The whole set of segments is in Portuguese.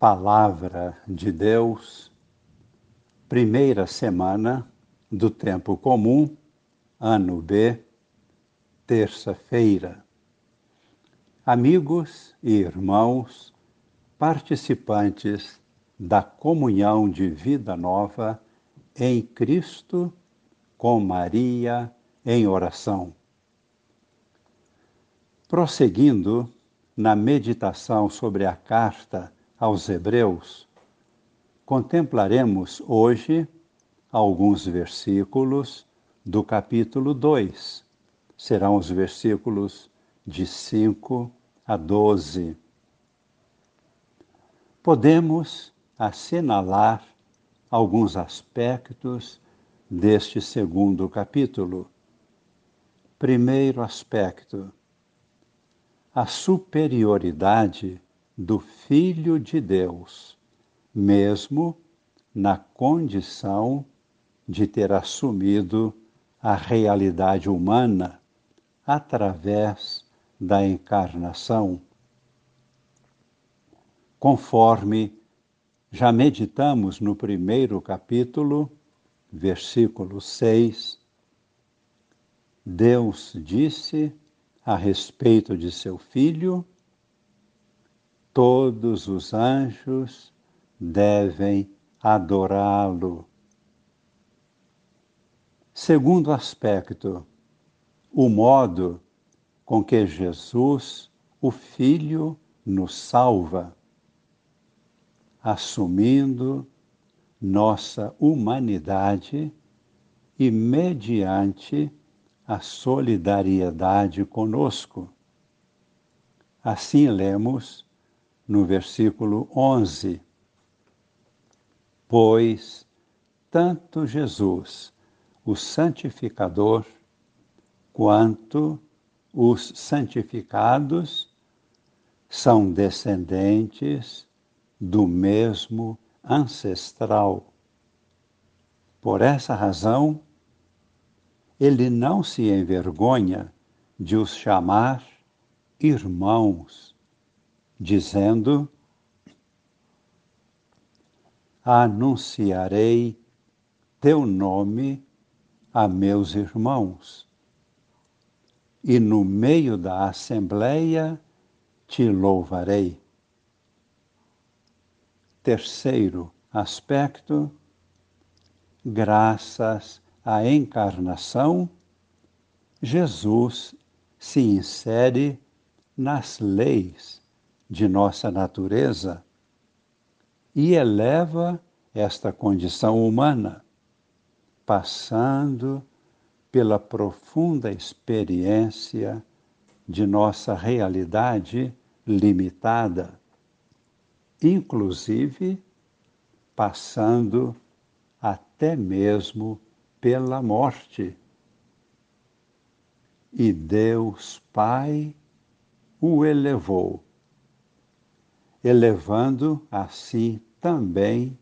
Palavra de Deus, primeira semana do Tempo Comum, ano B, terça-feira. Amigos e irmãos, participantes da comunhão de vida nova em Cristo, com Maria em oração. Prosseguindo na meditação sobre a carta aos Hebreus, contemplaremos hoje alguns versículos do capítulo 2. Serão os versículos de 5 a 12. Podemos assinalar alguns aspectos deste segundo capítulo. Primeiro aspecto: a superioridade do Filho de Deus, mesmo na condição de ter assumido a realidade humana através da encarnação. Conforme já meditamos no primeiro capítulo, versículo 6, Deus disse a respeito de seu filho todos os anjos devem adorá-lo. Segundo aspecto, o modo com que Jesus, o Filho, nos salva, assumindo nossa humanidade e mediante a solidariedade conosco. Assim lemos no versículo 11. Pois tanto Jesus, o santificador, quanto os santificados são descendentes do mesmo ancestral. Por essa razão, ele não se envergonha de os chamar irmãos dizendo: Anunciarei teu nome a meus irmãos, e no meio da assembleia te louvarei. Terceiro aspecto, graças à encarnação, Jesus se insere nas leis de nossa natureza e eleva esta condição humana, passando pela profunda experiência de nossa realidade limitada, inclusive passando até mesmo pela morte. E Deus Pai o elevou elevando assim também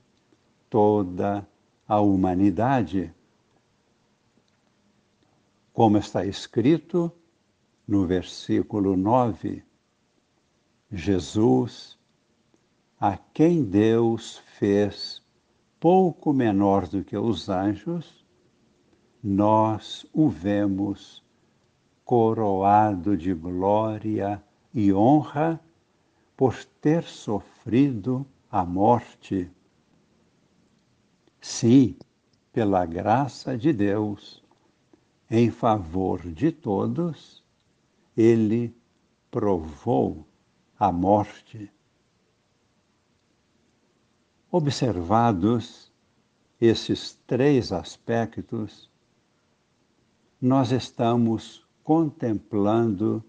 toda a humanidade. Como está escrito no versículo 9, Jesus, a quem Deus fez pouco menor do que os anjos, nós o vemos coroado de glória e honra por ter sofrido a morte. Sim, pela graça de Deus, em favor de todos, ele provou a morte. Observados esses três aspectos, nós estamos contemplando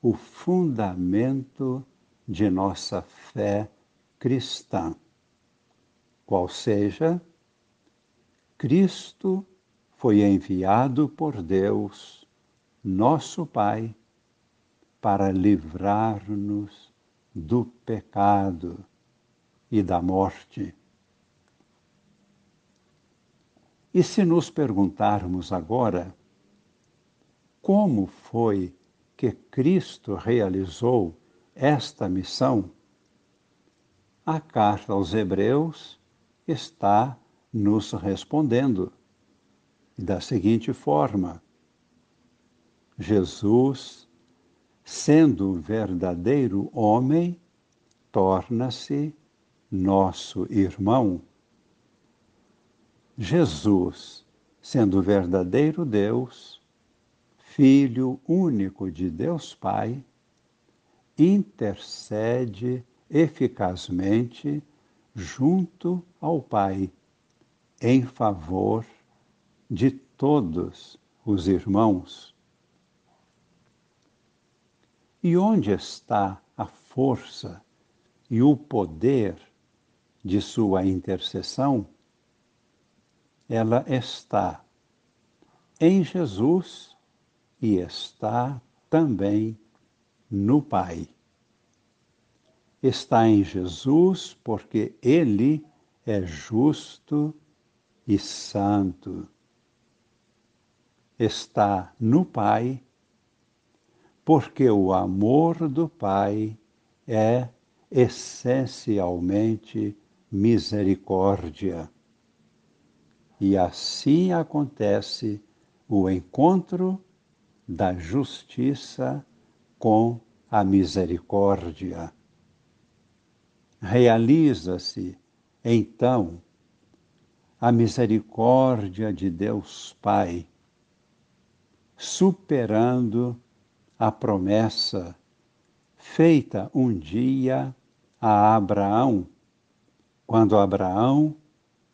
o fundamento de nossa fé cristã, qual seja, Cristo foi enviado por Deus, nosso Pai, para livrar-nos do pecado e da morte. E se nos perguntarmos agora como foi que Cristo realizou esta missão, a carta aos Hebreus está nos respondendo da seguinte forma: Jesus, sendo verdadeiro homem, torna-se nosso irmão. Jesus, sendo verdadeiro Deus, Filho único de Deus Pai, intercede eficazmente junto ao Pai em favor de todos os irmãos. E onde está a força e o poder de sua intercessão? Ela está em Jesus e está também no Pai. Está em Jesus porque Ele é justo e santo. Está no Pai porque o amor do Pai é essencialmente misericórdia. E assim acontece o encontro da justiça com a misericórdia. Realiza-se, então, a misericórdia de Deus Pai, superando a promessa feita um dia a Abraão, quando Abraão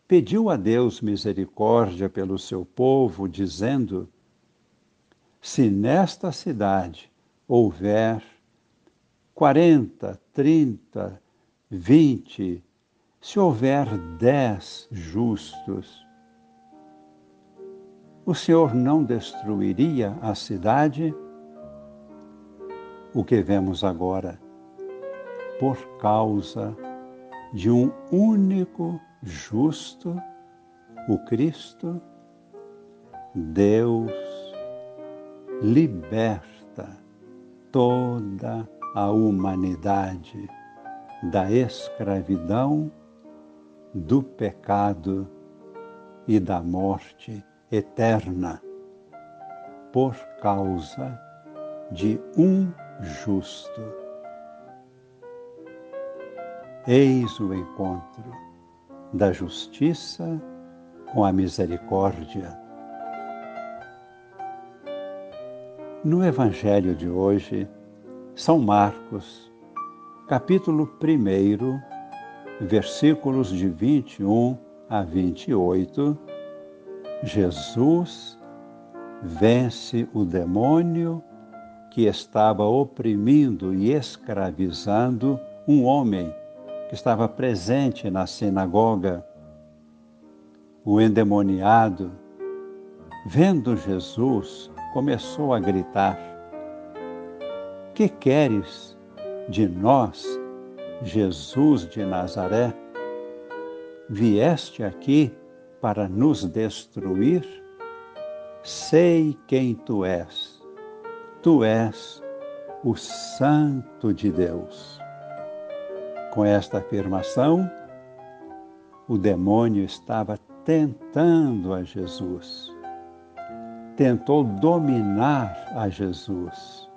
pediu a Deus misericórdia pelo seu povo, dizendo: Se nesta cidade houver quarenta, trinta, vinte, se houver dez justos, o Senhor não destruiria a cidade? O que vemos agora? Por causa de um único justo, o Cristo, Deus liberta toda a humanidade da escravidão, do pecado e da morte eterna, por causa de um justo. Eis o encontro da justiça com a misericórdia. No Evangelho de hoje, São Marcos, capítulo 1, versículos de 21 a 28, Jesus vence o demônio que estava oprimindo e escravizando um homem que estava presente na sinagoga. O endemoniado, vendo Jesus, começou a gritar: Que queres de nós, Jesus de Nazaré? Vieste aqui para nos destruir? Sei quem tu és. Tu és o Santo de Deus. Com esta afirmação, o demônio estava tentando a Jesus, tentou dominar a Jesus.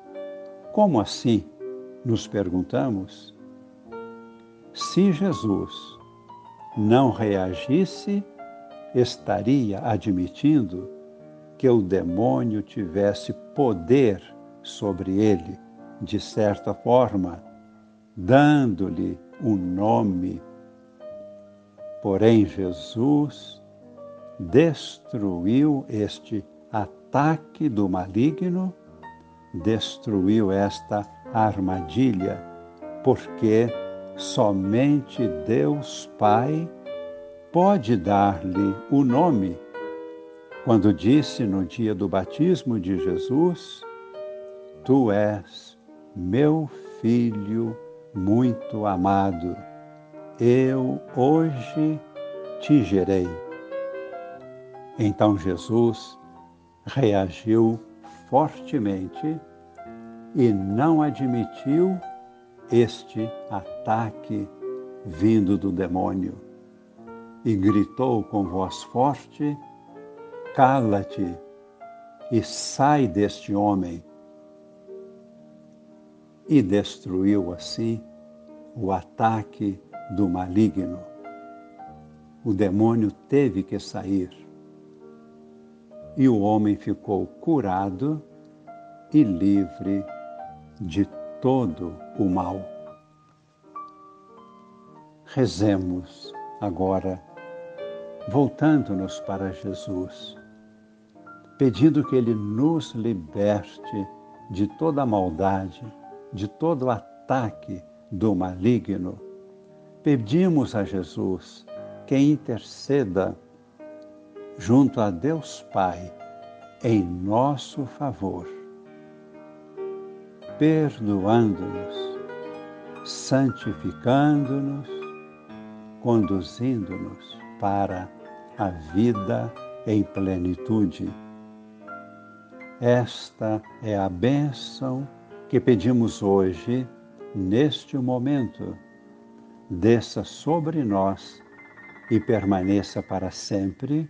Como assim? Nos perguntamos. Se Jesus não reagisse, estaria admitindo que o demônio tivesse poder sobre ele, de certa forma, dando-lhe um nome. Porém, Jesus destruiu este ataque do maligno, destruiu esta armadilha, porque somente Deus Pai pode dar-lhe o nome. Quando disse no dia do batismo de Jesus: Tu és meu filho muito amado, eu hoje te gerei. Então Jesus reagiu fortemente e não admitiu este ataque vindo do demônio, e gritou com voz forte: Cala-te e sai deste homem. E destruiu assim o ataque do maligno. O demônio teve que sair. E o homem ficou curado e livre de todo o mal. Rezemos agora, voltando-nos para Jesus, pedindo que Ele nos liberte de toda a maldade, de todo o ataque do maligno. Pedimos a Jesus que interceda junto a Deus Pai em nosso favor, perdoando-nos, santificando-nos conduzindo-nos para a vida em plenitude. Esta é a bênção que pedimos hoje, neste momento. Desça sobre nós e permaneça para sempre